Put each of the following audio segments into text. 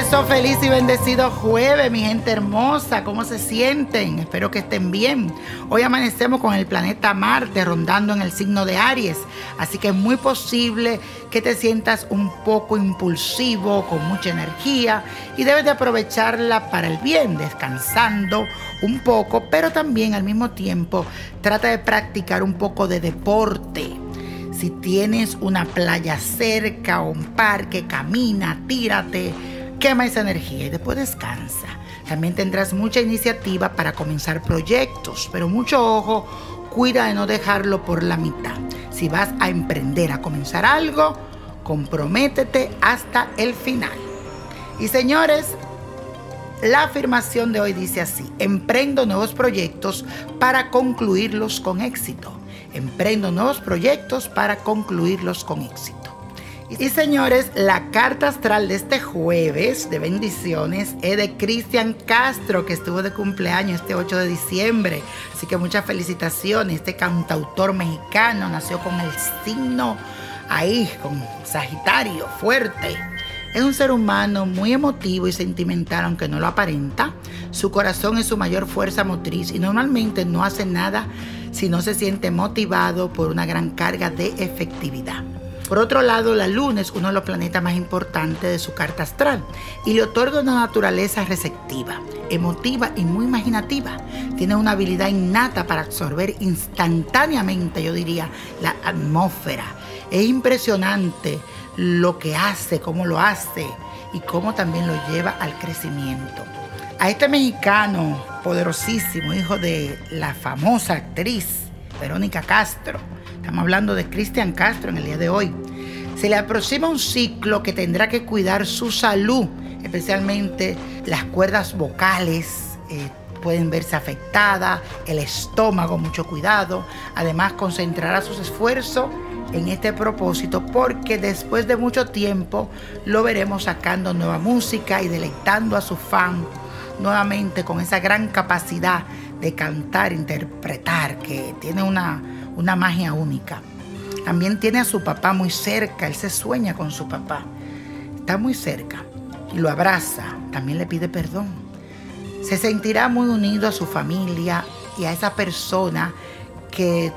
eso, feliz y bendecido jueves, mi gente hermosa. ¿Cómo se sienten? Espero que estén bien. Hoy amanecemos con el planeta Marte rondando en el signo de Aries, así que es muy posible que te sientas un poco impulsivo, con mucha energía y debes de aprovecharla para el bien, descansando un poco, pero también al mismo tiempo trata de practicar un poco de deporte si tienes una playa cerca o un parque, camina, tírate, quema esa energía y después descansa. También tendrás mucha iniciativa para comenzar proyectos, pero mucho ojo, cuida de no dejarlo por la mitad. Si vas a emprender, a comenzar algo, comprométete hasta el final. Y señores, la afirmación de hoy dice así, emprendo nuevos proyectos para concluirlos con éxito. Emprendo nuevos proyectos para concluirlos con éxito. Y señores, la carta astral de este jueves de bendiciones es de Cristian Castro, que estuvo de cumpleaños este 8 de diciembre. Así que muchas felicitaciones. Este cantautor mexicano nació con el signo ahí, con Sagitario, fuerte. Es un ser humano muy emotivo y sentimental, aunque no lo aparenta. Su corazón es su mayor fuerza motriz y normalmente no hace nada si no se siente motivado por una gran carga de efectividad. Por otro lado, la luna es uno de los planetas más importantes de su carta astral y le otorga una naturaleza receptiva, emotiva y muy imaginativa. Tiene una habilidad innata para absorber instantáneamente, yo diría, la atmósfera. Es impresionante lo que hace, cómo lo hace y cómo también lo lleva al crecimiento. A este mexicano poderosísimo, hijo de la famosa actriz Verónica Castro, Estamos hablando de Cristian Castro en el día de hoy. Se le aproxima un ciclo que tendrá que cuidar su salud, especialmente las cuerdas vocales. Eh, pueden verse afectadas, el estómago, mucho cuidado. Además, concentrará sus esfuerzos en este propósito porque después de mucho tiempo lo veremos sacando nueva música y deleitando a su fan nuevamente con esa gran capacidad de cantar, interpretar, que tiene una, una magia única. También tiene a su papá muy cerca, él se sueña con su papá. Está muy cerca y lo abraza, también le pide perdón. Se sentirá muy unido a su familia y a esa persona que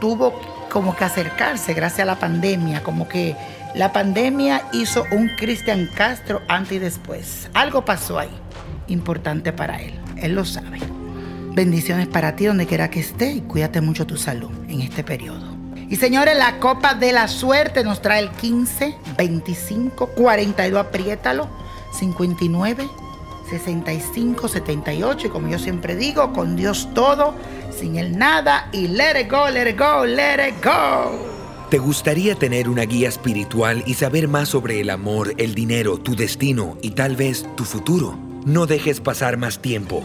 tuvo como que acercarse gracias a la pandemia, como que la pandemia hizo un Cristian Castro antes y después. Algo pasó ahí, importante para él, él lo sabe. Bendiciones para ti donde quiera que esté y cuídate mucho tu salud en este periodo. Y señores, la copa de la suerte nos trae el 15, 25, 42, apriétalo, 59, 65, 78. Y como yo siempre digo, con Dios todo, sin el nada y let it go, let it go, let it go. ¿Te gustaría tener una guía espiritual y saber más sobre el amor, el dinero, tu destino y tal vez tu futuro? No dejes pasar más tiempo.